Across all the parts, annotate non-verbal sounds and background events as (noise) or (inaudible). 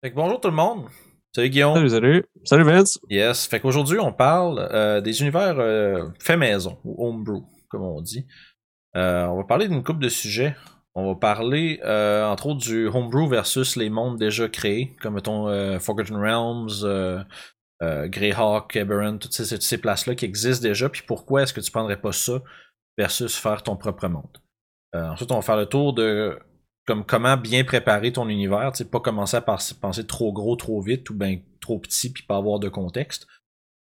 Fait que bonjour tout le monde. Salut Guillaume. Salut, salut. Salut Vince. Yes. Fait qu'aujourd'hui, on parle euh, des univers euh, fait maison, ou homebrew, comme on dit. Euh, on va parler d'une couple de sujets. On va parler, euh, entre autres, du homebrew versus les mondes déjà créés, comme mettons Forgotten Realms, Greyhawk, Eberron, toutes ces, ces places-là qui existent déjà, puis pourquoi est-ce que tu prendrais pas ça versus faire ton propre monde? Ensuite, on va faire le tour de comme comment bien préparer ton univers, tu sais, pas commencer à penser trop gros, trop vite ou bien trop petit puis pas avoir de contexte.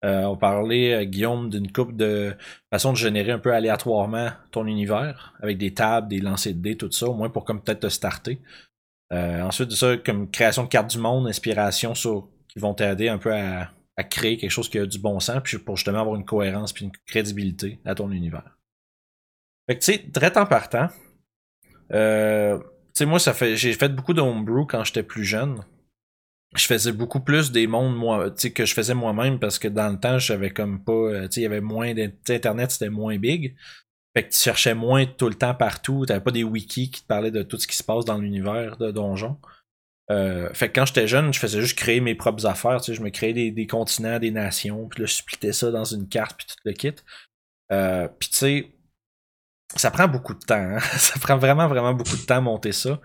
Euh, on parler, euh, Guillaume, d'une coupe de façon de générer un peu aléatoirement ton univers avec des tables, des lancers de dés, tout ça, au moins pour comme peut-être te starter. Euh, ensuite de ça, comme création de cartes du monde, inspiration sur qui vont t'aider un peu à, créer quelque chose qui a du bon sens, puis pour justement avoir une cohérence puis une crédibilité à ton univers. Fait que tu sais, très en partant, euh, sais, moi, ça fait, j'ai fait beaucoup de homebrew quand j'étais plus jeune. Je faisais beaucoup plus des mondes moi, tu que je faisais moi-même parce que dans le temps, j'avais comme pas, euh, tu sais, il y avait moins d'internet, c'était moins big. Fait que tu cherchais moins tout le temps partout. T'avais pas des wikis qui te parlaient de tout ce qui se passe dans l'univers de Donjon. Euh, fait que quand j'étais jeune, je faisais juste créer mes propres affaires. Tu sais, je me créais des, continents, des nations, puis là, je splittais ça dans une carte, puis tout le kit. Euh, puis tu sais, ça prend beaucoup de temps. hein. (laughs) Ça prend vraiment, vraiment beaucoup de temps à monter ça.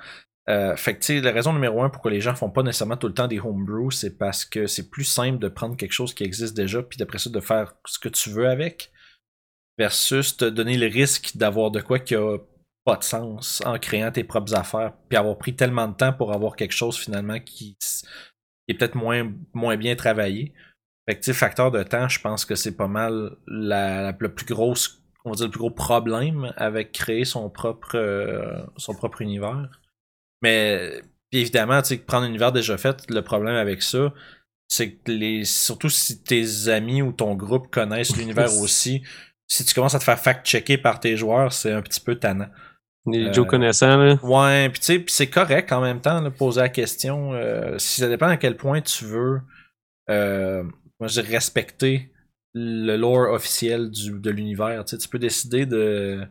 Euh, fait que, tu sais, la raison numéro un pourquoi les gens font pas nécessairement tout le temps des homebrew, c'est parce que c'est plus simple de prendre quelque chose qui existe déjà, puis d'après ça, de faire ce que tu veux avec, versus te donner le risque d'avoir de quoi qui a pas de sens en créant tes propres affaires, puis avoir pris tellement de temps pour avoir quelque chose finalement qui, est peut-être moins, moins bien travaillé. Fait que, tu sais, facteur de temps, je pense que c'est pas mal la, la, plus grosse, on va dire le plus gros problème avec créer son propre, euh, son propre univers. Mais puis évidemment, tu sais, prendre un univers déjà fait, le problème avec ça, c'est que les. Surtout si tes amis ou ton groupe connaissent l'univers (laughs) aussi, si tu commences à te faire fact-checker par tes joueurs, c'est un petit peu tannant. Les Euh, Joe connaissants, là. Ouais, puis tu sais, puis c'est correct en même temps de poser la question. euh, si ça dépend à quel point tu veux, euh, moi je respecter le lore officiel du, de l'univers. Tu sais, tu peux décider de,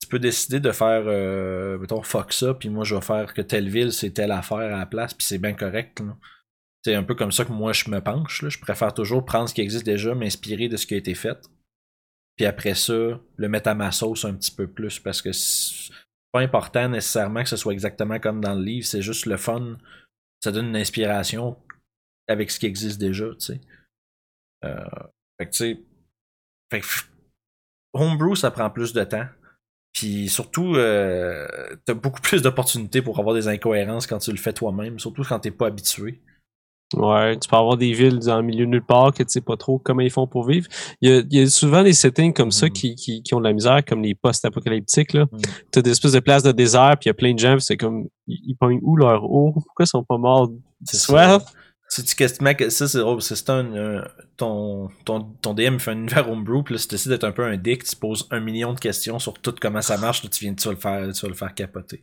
tu peux décider de faire, euh, mettons fuck ça, puis moi je vais faire que telle ville c'est telle affaire à la place, puis c'est bien correct. là. C'est un peu comme ça que moi je me penche. Là. Je préfère toujours prendre ce qui existe déjà, m'inspirer de ce qui a été fait. Puis après ça, le mettre à ma sauce un petit peu plus parce que c'est pas important nécessairement que ce soit exactement comme dans le livre, c'est juste le fun. Ça donne une inspiration avec ce qui existe déjà, tu sais. Euh, fait que tu sais. Fait que Homebrew, ça prend plus de temps. Puis surtout, euh, t'as beaucoup plus d'opportunités pour avoir des incohérences quand tu le fais toi-même, surtout quand t'es pas habitué. Ouais, tu peux avoir des villes dans le milieu de nulle part que tu sais pas trop comment ils font pour vivre. Il y a, il y a souvent des settings comme ça Mhm. qui, qui, qui ont de la misère, comme les post-apocalyptiques, là. Mhm. T'as des espèces de places de désert, puis il y a plein de gens, c'est comme, ils, ils pognent où leur eau? Pourquoi ils sont pas morts de soif? ça. Si tu questionnes que ça, c'est que c'est un, ton, ton, ton DM fait un univers homebrew, puis là, si tu décides d'être un peu un dick, tu poses un million de questions sur tout comment ça marche, là, tu viens, tu vas le faire, tu vas le faire capoter.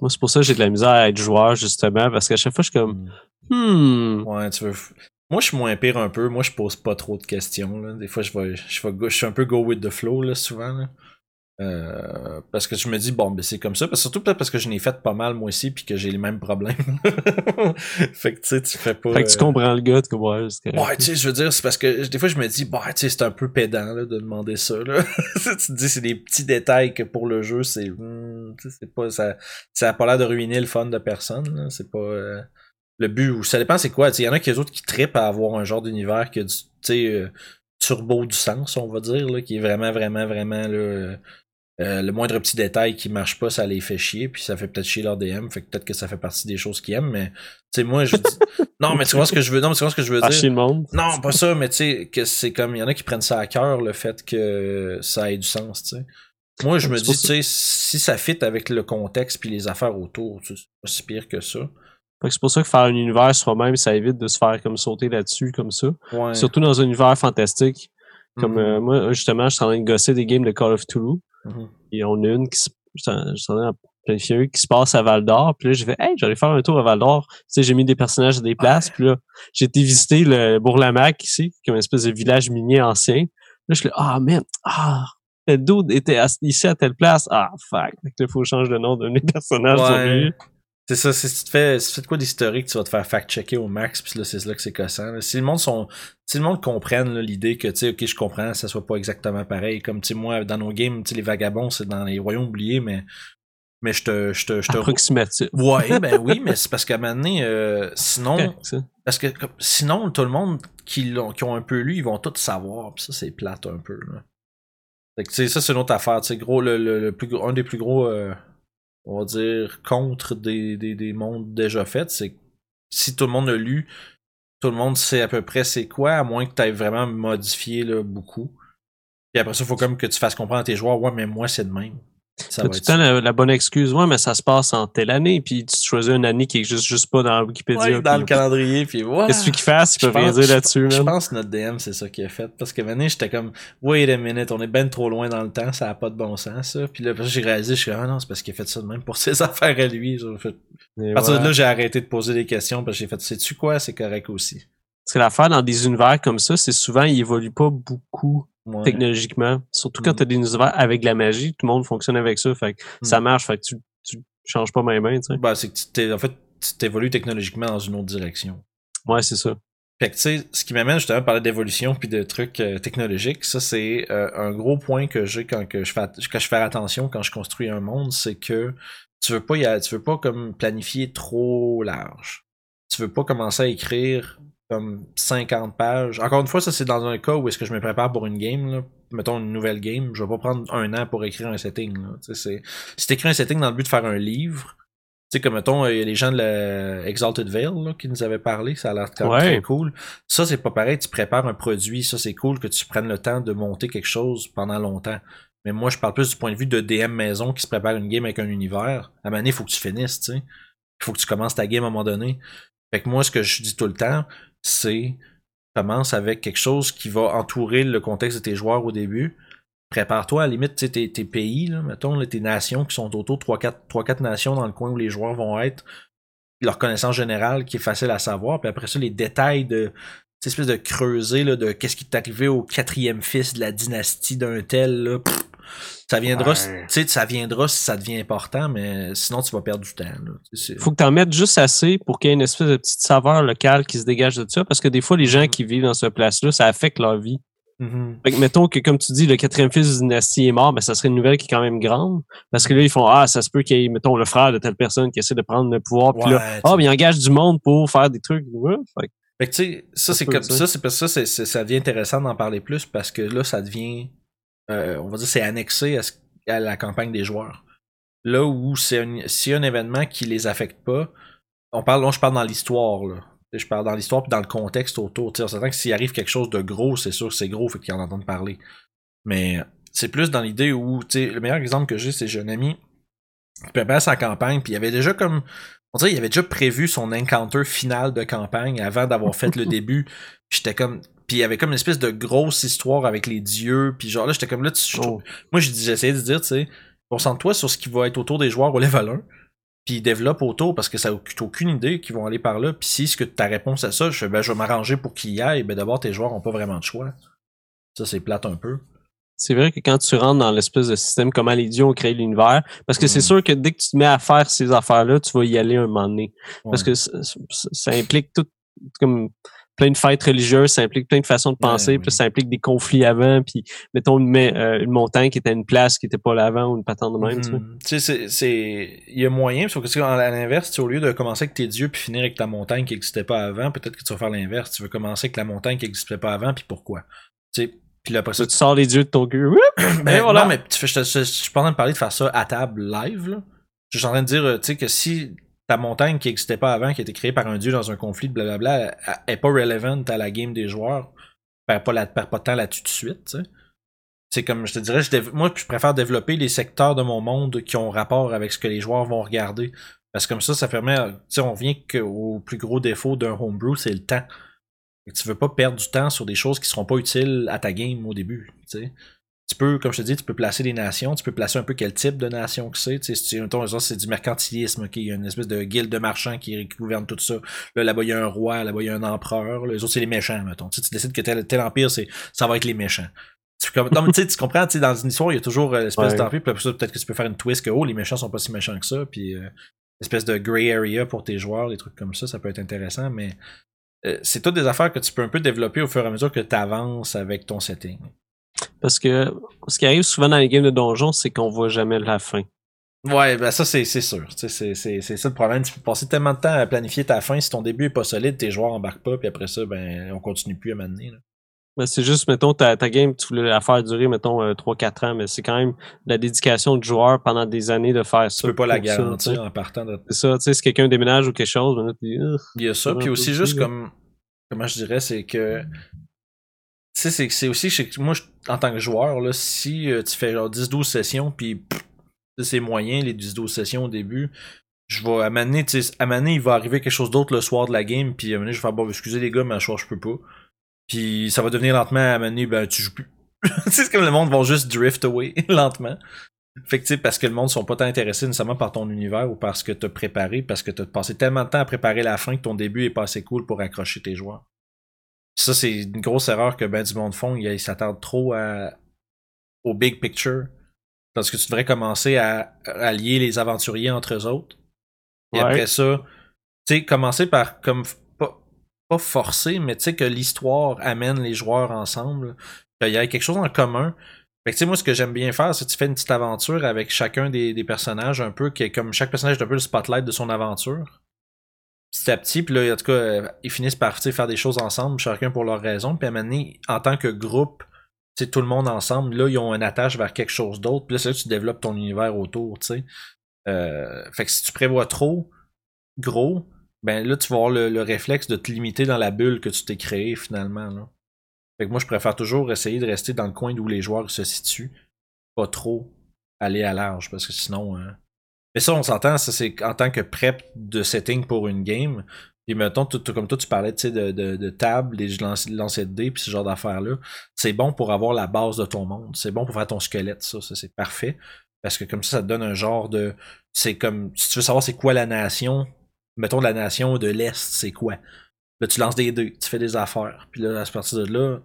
Moi, c'est pour ça que j'ai de la misère à être joueur, justement, parce qu'à chaque fois, je suis comme, hmm, Ouais, tu veux. Moi, je suis moins pire un peu. Moi, je pose pas trop de questions. Là. Des fois, je vais, je vais, je suis un peu go with the flow, là, souvent. Là. Euh, parce que je me dis, bon, ben c'est comme ça. Parce, surtout peut-être parce que je n'ai fait pas mal, moi aussi, puis que j'ai les mêmes problèmes. (laughs) fait que, tu sais, tu fais pas. fait que tu euh, comprends le gars, c'est correct. Ouais, tu sais, je veux dire, c'est parce que des fois, je me dis, bah, tu sais, c'est un peu pédant là, de demander ça. Là. (laughs) tu te dis, c'est des petits détails que pour le jeu, c'est. hmm, tu c'est pas. Ça, ça a pas l'air de ruiner le fun de personne. là. C'est pas. euh, le but, ou ça dépend c'est quoi. Il y en a qui les autres qui trippent à avoir un genre d'univers qui a du. Tu sais, euh, turbo du sens, on va dire, là, qui est vraiment, vraiment, vraiment. Là, euh, le moindre petit détail qui marche pas, ça les fait chier, puis ça fait peut-être chier leur DM, fait que peut-être que ça fait partie des choses qu'ils aiment, mais tu sais, moi, je dis. (laughs) non, mais tu vois ce que je veux. Non, mais tu vois ce que je veux dire. le monde. Non, pas ça, mais tu sais, que c'est comme, il y en a qui prennent ça à cœur, le fait que ça ait du sens, tu sais. Moi, je me dis, tu sais, si ça fit avec le contexte puis les affaires autour, c'est pas si pire que ça. C'est pour ça que faire un univers soi-même, ça évite de se faire comme sauter là-dessus, comme ça. Ouais. Surtout dans un univers fantastique. Comme Mhm. euh, moi, justement, je suis en train de gosser des games de Call of Toulouse. Mhm. Et on a une qui se, de une qui se passe à Val d'Or. Puis là, j'ai fait, hey, j'allais faire un tour à Val d'Or. Tu sais, j'ai mis des personnages à des places. Puis là, j'ai été visiter le Bourg-la-Mac ici, qui est une espèce de village minier ancien. Là, je suis là, ah, man, ah, le dude était ici à telle place. Ah, fuck. Fait que là, faut que je change le nom d'un des personnages. Ouais. C'est ça, si tu te fais, si tu fais de quoi d'historique, tu vas te faire fact-checker au max, puis là, c'est là que c'est cassant. là. Si le monde sont, si le monde comprenne l'idée que, tu sais, ok, je comprends, ça soit pas exactement pareil. Comme, tu sais, moi, dans nos games, tu sais, les vagabonds, c'est dans les royaumes oubliés, mais, mais je te, je te, je te. Approximatif. Ouais, ben oui, (laughs) mais c'est parce qu'à un moment donné, euh, sinon, Correct, parce que comme- sinon, tout le monde qui, l'ont, qui ont un peu lu, ils vont tout savoir. Pis ça, c'est plate un peu. Là. Fait que, tu sais, ça, c'est une autre affaire. Tu sais, gros, le, le, le plus, gros- un des plus gros, euh, on va dire, contre des, des, des mondes déjà faits, c'est si tout le monde a lu, tout le monde sait à peu près c'est quoi, à moins que tu aies vraiment modifié là, beaucoup. Puis après ça, il faut comme que tu fasses comprendre à tes joueurs, ouais, mais moi, c'est de même. Ça tout le temps la, la bonne excuse. Ouais, mais ça se passe en telle année, puis tu choisis une année qui existe juste pas dans Wikipédia. Ouais, dans puis le calendrier, puis ouais. Qu'est-ce fassent? Ils Je peuvent rien dire là-dessus, Je pense que notre DM, c'est ça qu'il a fait. Parce que maintenant, j'étais comme, wait a minute, on est ben trop loin dans le temps, ça a pas de bon sens, ça. Puis là, j'ai réalisé, je suis comme, ah non, c'est parce qu'il a fait ça de même pour (laughs) ses affaires à lui. À partir voilà. de là, j'ai arrêté de poser des questions, parce que j'ai fait, sais-tu quoi, c'est correct aussi? Parce que l'affaire dans des univers comme ça, c'est souvent, ils évoluent pas beaucoup Ouais. technologiquement. Surtout quand Mm. t'as des univers avec de la magie, tout le monde fonctionne avec ça. Fait que Mm. ça marche, fait que tu, tu changes pas ma main, tu sais. Ben, c'est que tu t'es, en fait, tu t'évolues technologiquement dans une autre direction. Ouais, c'est ça. Fait que, tu sais, ce qui m'amène justement à parler d'évolution puis de trucs euh, technologiques, ça, c'est euh, un gros point que j'ai quand que je fais, quand je fais attention quand je construis un monde, c'est que tu veux pas y aller- tu veux pas comme planifier trop large. Tu veux pas commencer à écrire comme 50 pages. Encore une fois, ça, c'est dans un cas où est-ce que je me prépare pour une game, là. Mettons une nouvelle game, je vais pas prendre un an pour écrire un setting, là. C'est, si t'écris un setting dans le but de faire un livre, tu sais, comme mettons, il y a les gens de la Exalted Veil là, qui nous avaient parlé, ça a l'air quand Ouais. très cool. Ça, c'est pas pareil, tu prépares un produit, ça c'est cool que tu prennes le temps de monter quelque chose pendant longtemps. Mais moi, je parle plus du point de vue de DM maison qui se prépare une game avec un univers. À un moment donné, il faut que tu finisses, tu sais. Il faut que tu commences ta game à un moment donné. Fait que moi, ce que je dis tout le temps, c'est commence avec quelque chose qui va entourer le contexte de tes joueurs au début. Prépare-toi à la limite, tes, tes pays, là, mettons, tes nations qui sont autour, 3-4 nations dans le coin où les joueurs vont être, leur connaissance générale qui est facile à savoir, puis après ça, les détails de cette espèce de creuser là, de qu'est-ce qui t'est arrivé au quatrième fils de la dynastie d'un tel, là, ça viendra, Ouais. tu sais, ça viendra si ça devient important, mais sinon tu vas perdre du temps. Tu Faut que t'en mettes juste assez pour qu'il y ait une espèce de petite saveur locale qui se dégage de ça, parce que des fois, les gens qui vivent dans ce place-là, ça affecte leur vie. Mhm. Fait que mettons que, comme tu dis, le quatrième fils de dynastie est mort, ben ça serait une nouvelle qui est quand même grande. Parce que là, ils font Ah, ça se peut qu'il y ait, mettons, le frère de telle personne qui essaie de prendre le pouvoir. Puis là, ah, tu- mais il engage du monde pour faire des trucs. Ouais, fait que- Fait que tu sais, ça Ça c'est comme ça. ça, c'est parce que ça, ça devient intéressant d'en parler plus parce que là, ça devient, on va dire, c'est annexé à, ce- à la campagne des joueurs. Là où c'est s'il y a un événement qui les affecte pas, on parle, là, je parle dans l'histoire là. Je parle dans l'histoire puis dans le contexte autour. On s'entend que s'il arrive quelque chose de gros, c'est sûr que c'est gros, fait qu'ils en entendent parler. Mais c'est plus dans l'idée où, tu sais, le meilleur exemple que j'ai, c'est j'ai un ami qui prépare sa campagne, puis il avait déjà comme on dirait qu'il avait déjà prévu son encounter final de campagne avant d'avoir fait le (laughs) début. Puis j'étais comme. Puis il y avait comme une espèce de grosse histoire avec les dieux. Puis genre là, j'étais comme là, tu- je- Oh. moi j'essayais de dire, tu sais, concentre-toi sur ce qui va être autour des joueurs au level 1. Puis développe autour parce que ça n'a aucune idée qu'ils vont aller par là. Puis si ce que ta réponse à ça, je fais ben je vais m'arranger pour qu'ils y aillent, ben d'abord tes joueurs ont pas vraiment de choix. Ça c'est plate un peu. C'est vrai que quand tu rentres dans l'espèce de système, comment les dieux ont créé l'univers, parce que c'est Mm. sûr que dès que tu te mets à faire ces affaires-là, tu vas y aller un moment donné. Parce Ouais. que ça, ça- ça implique tout, comme plein de fêtes religieuses, ça implique plein de façons de penser, Ouais, puis oui. ça implique des conflits avant, puis mettons une, euh, une montagne qui était à une place qui était pas là avant ou une patente de même, tu sais. Mhm. Tu sais, c'est-. Il y a moyen, sauf que à l'inverse, au lieu de commencer avec tes dieux puis finir avec ta montagne qui n'existait pas avant, peut-être que tu vas faire l'inverse. Tu veux commencer avec la montagne qui n'existait pas avant, puis pourquoi? Tu sais, puis là, après ça, Tu sors les dieux de ton cul. (coughs) Ben, voilà. Non, mais tu fais- je, je- je suis pas en train de parler de faire ça à table live, là. Je suis en train de dire, euh, tu sais, que si ta montagne qui n'existait pas avant, qui a été créée par un dieu dans un conflit, blablabla, elle- elle est pas relevant à la game des joueurs, perds pas, la, perds pas de temps là-dessus tout de suite. C'est comme, je te dirais, moi, je préfère développer les secteurs de mon monde qui ont rapport avec ce que les joueurs vont regarder. Parce que comme ça, ça permet, sais, on vient qu'au plus gros défaut d'un homebrew, c'est le temps. Que tu veux pas perdre du temps sur des choses qui seront pas utiles à ta game au début, tu peux, comme je te dis, tu peux placer des nations, tu peux placer un peu quel type de nation que c'est. Tu sais, c'est du mercantilisme, ok, il y a une espèce de guilde de marchands qui, qui gouverne tout ça. Là, là-bas, il y a un roi, là-bas, il y a un empereur. Là, les autres, c'est les méchants, mettons. Tu, sais, tu décides que tel, tel empire, c'est, ça va être les méchants. Tu, comme, non, mais tu sais, tu comprends, tu sais, dans une histoire, il y a toujours euh, l'espèce Ouais. d'empire, puis peut-être que tu peux faire une twist que, oh, les méchants sont pas si méchants que ça, puis, euh, espèce de gray area pour tes joueurs, des trucs comme ça, ça peut être intéressant, mais euh, c'est toutes des affaires que tu peux un peu développer au fur et à mesure que tu avances avec ton setting. Parce que ce qui arrive souvent dans les games de donjon, c'est qu'on voit jamais la fin. Ouais, ben ça c'est sûr. C'est ça le problème. Tu peux passer tellement de temps à planifier ta fin. Si ton début est pas solide, tes joueurs embarquent pas, puis après ça, ben on continue plus à mener. Ben, c'est juste, mettons, ta, ta game, tu voulais la faire durer, mettons, 3-4 ans, mais c'est quand même la dédication du joueur pendant des années de faire ça. Tu peux pas la garantir en partant de. C'est ça, tu sais, si quelqu'un déménage ou quelque chose, ben il y a ça, puis aussi juste comme, comment je dirais, c'est que sais, c'est aussi, moi, en tant que joueur, là, si euh, tu fais genre 10-12 sessions, puis c'est moyen, les 10-12 sessions au début, je vais amener, tu sais, amener, il va arriver quelque chose d'autre le soir de la game, puis amener, je vais faire, bon, excusez les gars, mais à soir, je peux pas. Puis ça va devenir lentement à amener, ben, tu joues plus. (laughs) c'est comme le monde va juste drift away, (laughs) lentement. Fait parce que le monde sont pas tant intéressés nécessairement par ton univers ou parce que t'as préparé, parce que t'as passé tellement de temps à préparer la fin que ton début est pas assez cool pour accrocher tes joueurs. Ça, c'est une grosse erreur que ben du monde font. Ils s'attardent trop à, au big picture. Parce que tu devrais commencer à, allier les aventuriers entre eux autres. Et après ça, tu sais, commencer par comme pas, pas forcer, mais tu sais que l'histoire amène les joueurs ensemble. Qu'il y ait quelque chose en commun. Fait que tu sais, moi, ce que j'aime bien faire, c'est que tu fais une petite aventure avec chacun des, des personnages, un peu, qui est comme chaque personnage est un peu le spotlight de son aventure petit à petit, puis là, en tout cas, euh, ils finissent par faire des choses ensemble, chacun pour leur raison, puis à un moment en tant que groupe, tout le monde ensemble, là, ils ont une attache vers quelque chose d'autre, puis là, c'est là que tu développes ton univers autour, tu sais. Euh, fait que si tu prévois trop gros, ben là, tu vas avoir le, réflexe de te limiter dans la bulle que tu t'es créé finalement, là. Fait que moi, je préfère toujours essayer de rester dans le coin d'où les joueurs se situent, pas trop aller à large, parce que sinon... Hein, mais ça, on s'entend, ça c'est en tant que prep de setting pour une game. Puis mettons, comme toi, tu parlais de, de, de table, des lancers de dés, puis ce genre d'affaires-là. C'est bon pour avoir la base de ton monde. C'est bon pour faire ton squelette, ça. ça c'est parfait. Parce que comme ça, ça te donne un genre de. C'est comme. Si tu veux savoir c'est quoi la nation, mettons la nation de l'Est, c'est quoi? Là, tu lances des dés, tu fais des affaires. Puis là, à partir de là,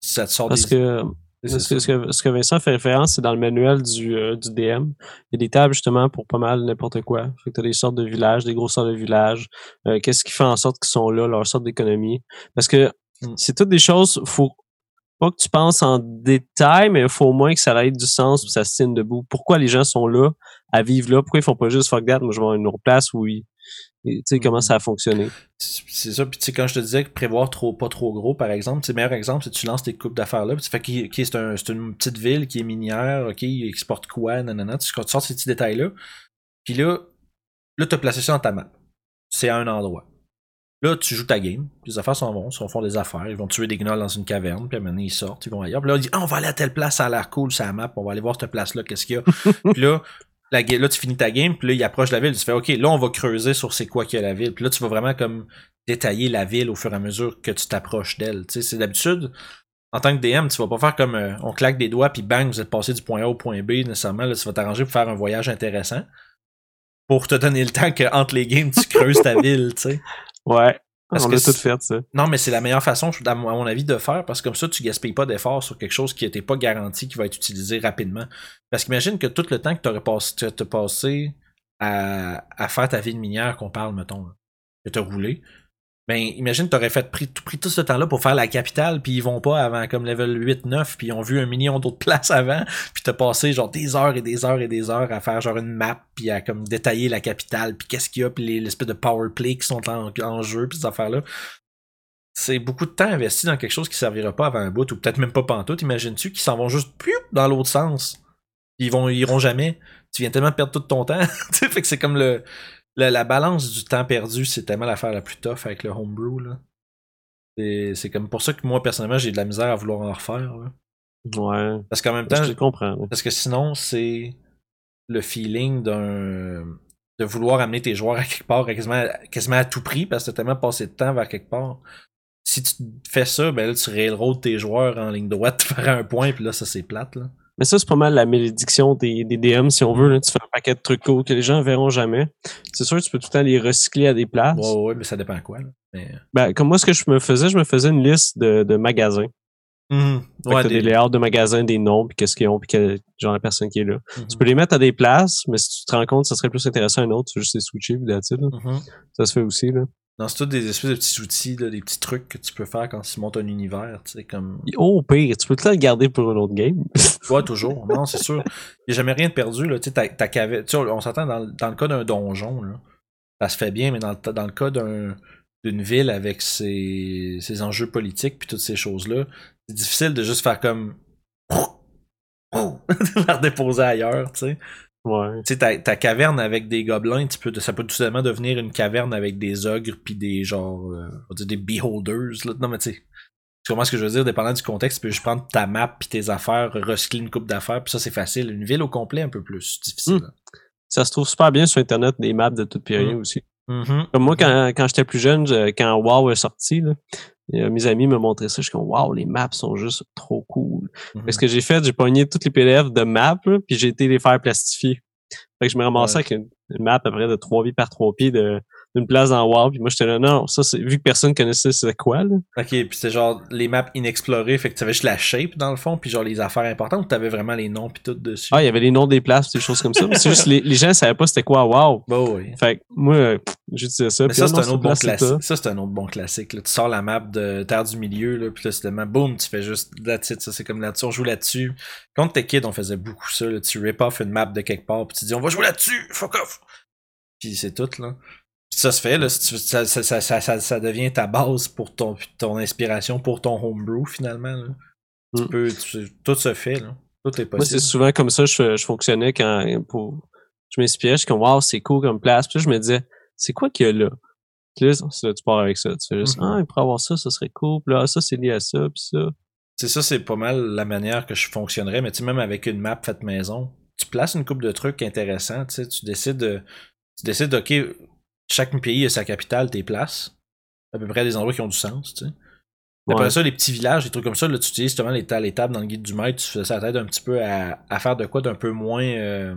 ça te sort Parce que ce, que, Vincent fait référence, c'est dans le manuel du, euh, du DM. Il y a des tables justement pour pas mal n'importe quoi. Fait que tu as des sortes de villages, des gros sortes de villages. Euh, qu'est-ce qui fait en sorte qu'ils sont là, leur sorte d'économie? Parce que mm. c'est toutes des choses, faut pas que tu penses en détail, mais il faut au moins que ça ait du sens, que ça se tienne debout. Pourquoi les gens sont là, à vivre là? Pourquoi ils font pas juste fuck that, moi je vais à une autre place où ils, tu sais, comment mm. ça a fonctionné. C'est ça. Puis, tu sais, quand je te disais que prévoir trop, pas trop gros, par exemple, le meilleur exemple, c'est que tu lances tes coupes d'affaires là. Puis, tu fais, OK, c'est un, une petite ville qui est minière, OK, il exporte quoi, nanana. Tu, tu sors ces petits détails-là. Puis là, là, tu as placé ça dans ta map. C'est à un endroit. Là, tu joues ta game. Les affaires s'en vont, ils font des affaires. Ils vont tuer des gnolls dans une caverne. Puis à un moment donné, ils sortent, ils vont ailleurs. Puis là, on dit, ah, on va aller à telle place, ça a l'air cool, ça map. On va aller voir cette place-là, qu'est-ce qu'il y a. (laughs) puis là, là, tu finis ta game, puis là, il approche la ville, tu fais, OK, là, on va creuser sur c'est quoi qu'il y a la ville. Puis là, tu vas vraiment comme détailler la ville au fur et à mesure que tu t'approches d'elle. Tu sais, c'est d'habitude, en tant que DM, tu vas pas faire comme euh, on claque des doigts, puis bang, vous êtes passé du point A au point B, nécessairement. Là, tu vas t'arranger pour faire un voyage intéressant. Pour te donner le temps que entre les games, tu creuses ta (laughs) ville, tu sais. Ouais. Parce on que a tout fait, ça. Non, mais c'est la meilleure façon, à mon avis, de faire, parce que comme ça, tu gaspilles pas d'efforts sur quelque chose qui n'était pas garanti qui va être utilisé rapidement. Parce qu'imagine que tout le temps que tu aurais passé, passé à, à, faire ta vie de minière qu'on parle, mettons, que tu as roulé, ben, imagine, t'aurais fait pris, pris tout ce temps-là pour faire la capitale, puis ils vont pas avant comme level 8-9, puis ils ont vu un million d'autres (laughs) places avant, puis t'as passé genre des heures et des heures et des heures à faire genre une map, puis à comme détailler la capitale, puis qu'est-ce qu'il y a, puis l'espèce de power play qui sont en, jeu, puis ces affaires-là. C'est beaucoup de temps investi dans quelque chose qui servira pas avant un bout, ou peut-être même pas pantoute, imagines-tu, qui s'en vont juste plus dans l'autre sens. Ils vont, ils iront jamais. Tu viens tellement perdre tout ton temps. (laughs) fait que c'est comme le, la, balance du temps perdu, c'est tellement l'affaire la plus tough avec le homebrew. Là. C'est comme pour ça que moi, personnellement, j'ai de la misère à vouloir en refaire. Ouais. Parce qu'en même temps. Je comprends. Parce que sinon, c'est le feeling d'un. de vouloir amener tes joueurs à quelque part quasiment, quasiment à tout prix parce que t'as tellement passé de temps vers quelque part. Si tu fais ça, ben là, tu railroad tes joueurs en ligne droite, (laughs) tu feras un point, puis là, ça c'est plate. Là. Mais ça, c'est pas mal la malédiction des, des DM, si on veut. Là. Tu fais un paquet de trucs cool que les gens verront jamais. C'est sûr, tu peux tout le temps les recycler à des places. Ouais, ouais, mais ça dépend quoi. Là. Ben, comme moi, ce que je me faisais, je me faisais une liste de, de magasins. Que Ouais, t'as des des- layouts de magasins, des noms, puis qu'est-ce qu'ils ont, puis quel genre de personne qui est là. Mhm. Tu peux les mettre à des places, mais si tu te rends compte, ça serait plus intéressant un autre, tu veux juste les switcher, puis là. Mhm. Ça se fait aussi, là. Non, c'est tous des espèces de petits outils, là, des petits trucs que tu peux faire quand tu montes un univers, tu sais, comme... Oh, pire, tu peux tout le garder pour un autre game. (laughs) Ouais, toujours. Non, c'est sûr. Il n'y a jamais rien de perdu, là. Tu sais, on s'entend dans, le- dans le cas d'un donjon, là. Ça se fait bien, mais dans le, dans le cas d'un d'une ville avec ses, ses enjeux politiques puis toutes ces choses-là, c'est difficile de juste faire comme... (laughs) la redéposer ailleurs, tu sais. Ouais. Tu sais, ta, ta caverne avec des gobelins, tu peux, ça peut tout simplement devenir une caverne avec des ogres puis des genre, euh, on va dire des beholders. Là. Non, mais tu sais, tu comprends ce que je veux dire? Dépendant du contexte, tu peux juste prendre ta map puis tes affaires, recycler une coupe d'affaires, puis ça, c'est facile. Une ville au complet, un peu plus difficile. Ça se trouve super bien sur Internet, des maps de tout puis rien Mm. aussi. Mhm. Comme moi, quand, quand j'étais plus jeune, je- quand WoW est sorti, là, euh, mes amis me montraient ça. Je suis comme, wow, les maps sont juste trop cool. Que Ce que j'ai fait, j'ai pogné toutes les PDF de maps, là, puis j'ai été les faire plastifier. Fait que je me ramassais Ouais. avec une, une map à peu près de 3 pieds par 3 pieds de- d'une place dans WoW. Puis moi, j'étais là, non, ça, c'est vu que personne connaissait c'est quoi, là. Ok, puis c'est genre les maps inexplorées, fait que tu avais juste la shape dans le fond, puis genre les affaires importantes, ou t'avais vraiment les noms puis tout dessus? Ah, il y avait les noms des places, des choses comme ça. c'est juste, les, les gens savaient pas c'était quoi WoW. Bah oui. Fait que moi, euh, j'utilisais ça. Mais ça, ah, c'est un autre bon c'est classique. Ça, c'est un autre bon classique. Là. Tu sors la map de Terre du Milieu, là, puis là, soudainement, boum, tu fais juste that's it. Ça, c'est comme là-dessus. On joue là-dessus. Quand t'es kid, on faisait beaucoup ça. Là. Tu rip off une map de quelque part, puis tu dis, on va jouer là-dessus, fuck off. Puis c'est tout, là. Ça se fait, là. si tu- ça, ça, ça, ça, devient ta base pour ton, ton inspiration, pour ton homebrew, finalement. Là. Tu Mm. peux, tu- tout se fait, là. Tout est Moi, possible. c'est souvent comme ça je, je fonctionnais quand pour je m'inspirais, je suis comme wow, c'est cool comme place. Puis là, je me disais, c'est quoi qu'il y a là? Puis là, c'est là, tu pars avec ça. Tu fais juste, Mhm. ah, il pourrait avoir ça, ça serait cool. Puis là, ça, c'est lié à ça, puis ça. C'est ça, c'est pas mal la manière que je fonctionnerais, mais tu sais, même avec une map faite maison, tu places une coupe de trucs intéressants, tu sais, tu décides de, tu décides, ok, chaque pays a sa capitale, tes places, à peu près des endroits qui ont du sens, tu sais. Ouais. Après ça, les petits villages, les trucs comme ça, là, tu utilises justement les, les tables dans le guide du maître, tu fais ça t'aide un petit peu à, à faire de quoi d'un peu moins, euh,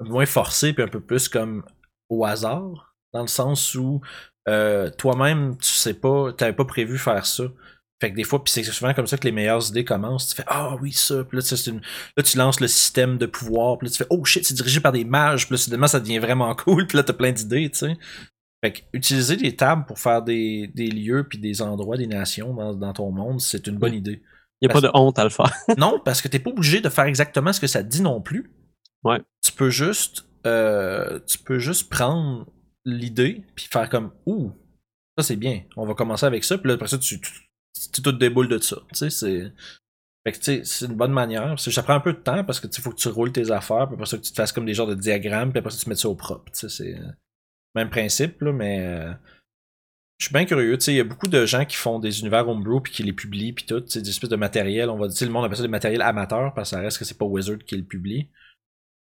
moins forcé, puis un peu plus comme au hasard, dans le sens où euh, toi-même, tu sais pas, t'avais pas prévu faire ça. Fait que des fois, puis c'est souvent comme ça que les meilleures idées commencent. Tu fais Ah oui, ça. Puis là, une- là, tu lances le système de pouvoir. Puis là, tu fais Oh shit, c'est dirigé par des mages. Puis là, soudainement, ça devient vraiment (laughs) cool. Puis là, t'as plein d'idées, tu sais. Fait que utiliser des tables pour faire des, des lieux puis des endroits, des nations dans, dans ton monde, c'est une bonne idée. Il n'y a pas de honte à le faire. (laughs) Non, parce que t'es pas obligé de faire exactement ce que ça dit non plus. Ouais. Tu peux juste, euh, tu peux juste prendre l'idée puis faire comme ouh, ça c'est bien. On va commencer avec ça. Puis là après ça, tu, tu tout déboule de ça. Tu sais, c'est, fait que c'est une bonne manière. Ça prend un peu de temps parce que tu faut que tu roules tes affaires. Puis après ça, que tu te fasses comme des genres de diagrammes. Puis après ça, tu mets ça au propre. C'est euh, même principe là, mais euh, je suis bien curieux, il y a beaucoup de gens qui font des univers homebrew puis qui les publient puis tout, des espèces de matériel, on va dire, le monde appelle ça des matériels amateurs parce que ça reste que c'est pas Wizard qui le publie.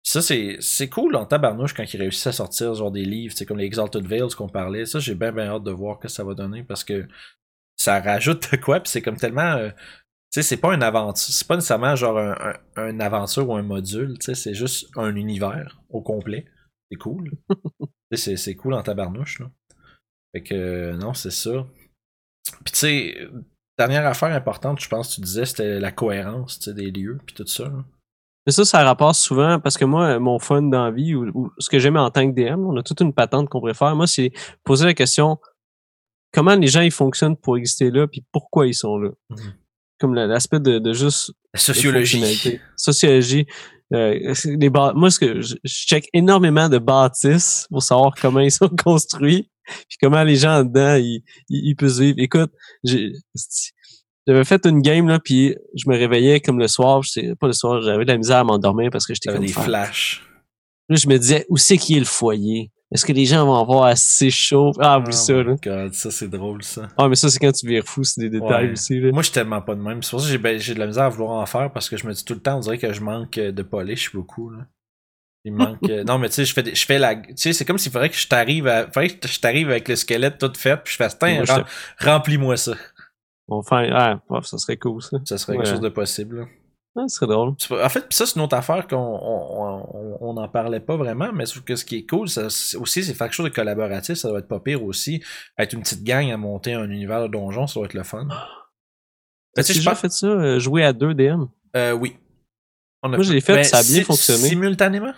Ça, c'est, cool en tabarnouche quand ils réussissent à sortir genre des livres, comme les Exalted Veils qu'on parlait. Ça, j'ai bien bien hâte de voir ce que ça va donner parce que ça rajoute de quoi, puis c'est comme tellement. euh, tu sais, c'est pas une aventure, c'est pas nécessairement genre un, un, un aventure ou un module, tu sais, c'est juste un univers au complet. C'est cool. (laughs) C'est, c'est cool en tabarnouche, là. Fait que, euh, non, c'est ça. Puis tu sais, dernière affaire importante, je pense, tu disais, c'était la cohérence, tu sais, des lieux, puis tout ça. là. Mais ça, ça rapporte souvent parce que moi, mon fun dans la vie, ou, ou ce que j'aime en tant que DM, on a toute une patente qu'on préfère. Moi, c'est poser la question comment les gens ils fonctionnent pour exister là, puis pourquoi ils sont là. Mhm. Comme la- l'aspect de, de juste La sociologie. Sociologie. Euh, bâ- moi, ce que je, je check énormément de bâtisses pour savoir comment ils sont (laughs) construits, puis comment les gens dedans ils, ils, ils peuvent vivre. Écoute, j'ai j'avais fait une game là, puis je me réveillais comme le soir, je sais pas le soir, j'avais de la misère à m'endormir parce que j'étais comme des flashs. Là, je me disais où c'est qui est le foyer? Est-ce que les gens vont avoir assez chaud? Ah, oublie Oh ça là. God, ça c'est drôle ça. Ah, mais ça c'est quand tu vires fou, c'est des détails Ouais. aussi là. Moi, je suis tellement pas de même. C'est pour ça que j'ai ben, j'ai de la misère à vouloir en faire parce que je me dis tout le temps, on dirait que je manque euh, de polish beaucoup. Là. Il manque. euh, (laughs) non, mais tu sais, je fais, des- je fais la. Tu sais, c'est comme s'il faudrait que je t'arrive à. faudrait que je t'arrive avec le squelette tout fait, puis je fasse, tiens, rem- remplis-moi ça. On fait ah, ouais, ça serait cool ça. Ça serait Ouais. quelque chose de possible. là. Ah, drôle. C'est pas- En fait, ça, c'est une autre affaire qu'on on, on, on parlait pas vraiment, mais sauf que ce qui est cool, ça, c'est- aussi, c'est faire quelque chose de collaboratif, ça doit être pas pire aussi. Être une petite gang à monter un univers de donjon, ça doit être le fun. Tu T'as sais, je déjà fait ça, euh, jouer à deux DM? Euh, oui. On a Moi, je l'ai fait, ça a bien fonctionné. Simultanément?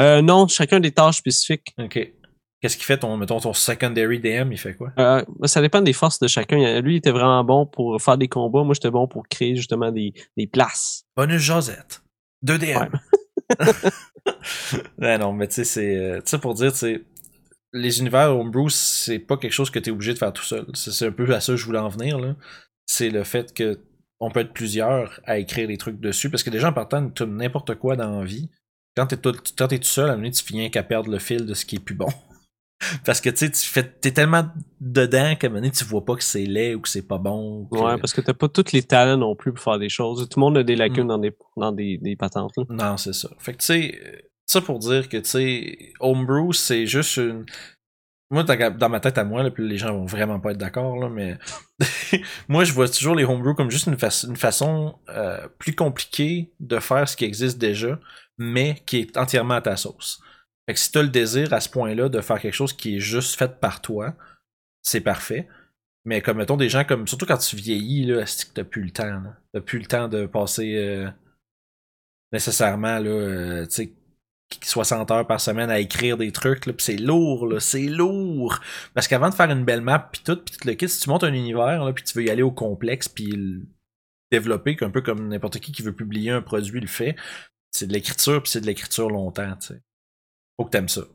Euh, non, chacun des tâches spécifiques. Ok. Qu'est-ce qu'il fait ton, mettons, ton secondary DM, il fait quoi? Euh, ça dépend des forces de chacun. Lui, il était vraiment bon pour faire des combats. Moi, j'étais bon pour créer justement des, des places. Bonus Josette. 2 DM. Ouais. (laughs) ouais, non, mais tu sais, c'est. euh, Tu sais, pour dire, tu sais, les univers Homebrew, c'est pas quelque chose que t'es obligé de faire tout seul. C'est un peu à ça que je voulais en venir, là. C'est le fait que on peut être plusieurs à écrire des trucs dessus. Parce que déjà, en partant, t'as n'importe quoi dans la vie. Quand t'es tout, quand t'es tout seul, à un moment donné, tu finis qu'à perdre le fil de ce qui est plus bon. Parce que tu sais, t'es tellement dedans qu'à un moment donné, tu vois pas que c'est laid ou que c'est pas bon. que- Ouais, parce que t'as pas tous les talents non plus pour faire des choses. Tout le monde a des lacunes Mm. dans des, dans des, des patentes. là. Non, c'est ça. Fait que tu sais, ça pour dire que tu sais, Homebrew, c'est juste une. Moi, dans dans ma tête à moi, là, puis les gens vont vraiment pas être d'accord, là, mais (laughs) moi, je vois toujours les Homebrew comme juste une, fa- une façon euh, plus compliquée de faire ce qui existe déjà, mais qui est entièrement à ta sauce. Fait que si t'as le désir à ce point-là de faire quelque chose qui est juste fait par toi, c'est parfait. Mais comme mettons des gens comme. Surtout quand tu vieillis, là, c'est que t'as plus le temps. T'as plus le temps de passer euh, nécessairement là, euh, tu sais, 60 heures par semaine à écrire des trucs, pis c'est lourd, là, c'est lourd. Parce qu'avant de faire une belle map, puis tout, puis tout le kit, si tu montes un univers, là, puis tu veux y aller au complexe, puis développer, un peu comme n'importe qui qui veut publier un produit le fait, c'est de l'écriture, puis c'est de l'écriture longtemps, tu sais. Faut que t'aimes ça. Tu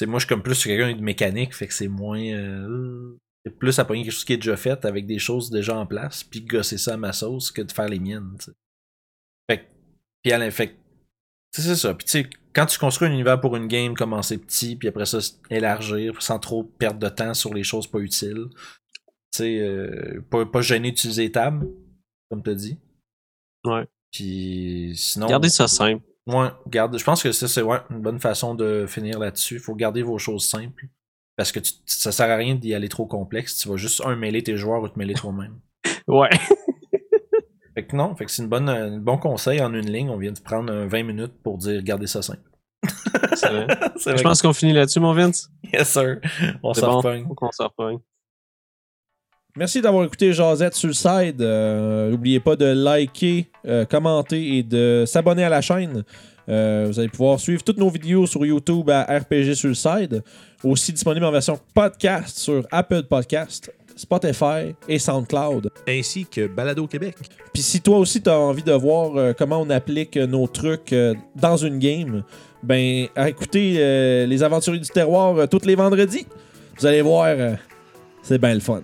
sais, moi, je suis comme plus quelqu'un de mécanique, fait que c'est moins... euh, c'est plus à pogner quelque chose qui est déjà fait avec des choses déjà en place, puis gosser ça à ma sauce que de faire les miennes. Fait que, puis à l'in- fait que, tu sais, c'est ça. Puis tu sais, quand tu construis un univers pour une game, commencer petit, puis après ça, élargir sans trop perdre de temps sur les choses pas utiles. Tu sais, euh, pas, pas gêner d'utiliser les tables, comme t'as dit. Ouais. Puis sinon. Gardez ça simple. Ouais, garde. Je pense que ça, c'est ouais, une bonne façon de finir là-dessus. Faut garder vos choses simples. Parce que tu- ça sert à rien d'y aller trop complexe. Tu vas juste, un, mêler tes joueurs ou te mêler toi-même. (laughs) Ouais. (laughs) Fait que non, fait que c'est une bonne, un bon conseil en une ligne. On vient de prendre un 20 minutes pour dire gardez ça simple. (laughs) Je vrai pense qu'on finit là-dessus, mon Vince. Yes, sir. On s'en bon. repogne. Qu'on s'en repogne. Merci d'avoir écouté le side. Euh, N'oubliez pas de liker, euh, commenter et de s'abonner à la chaîne. Euh, vous allez pouvoir suivre toutes nos vidéos sur YouTube à RPG sur le side. Aussi disponible en version podcast sur Apple Podcast, Spotify et SoundCloud. ainsi que Balado Québec. Puis si toi aussi tu as envie de voir euh, comment on applique nos trucs dans une game, ben écoutez les aventuriers du terroir tous les vendredis. Vous allez voir, c'est bien le fun.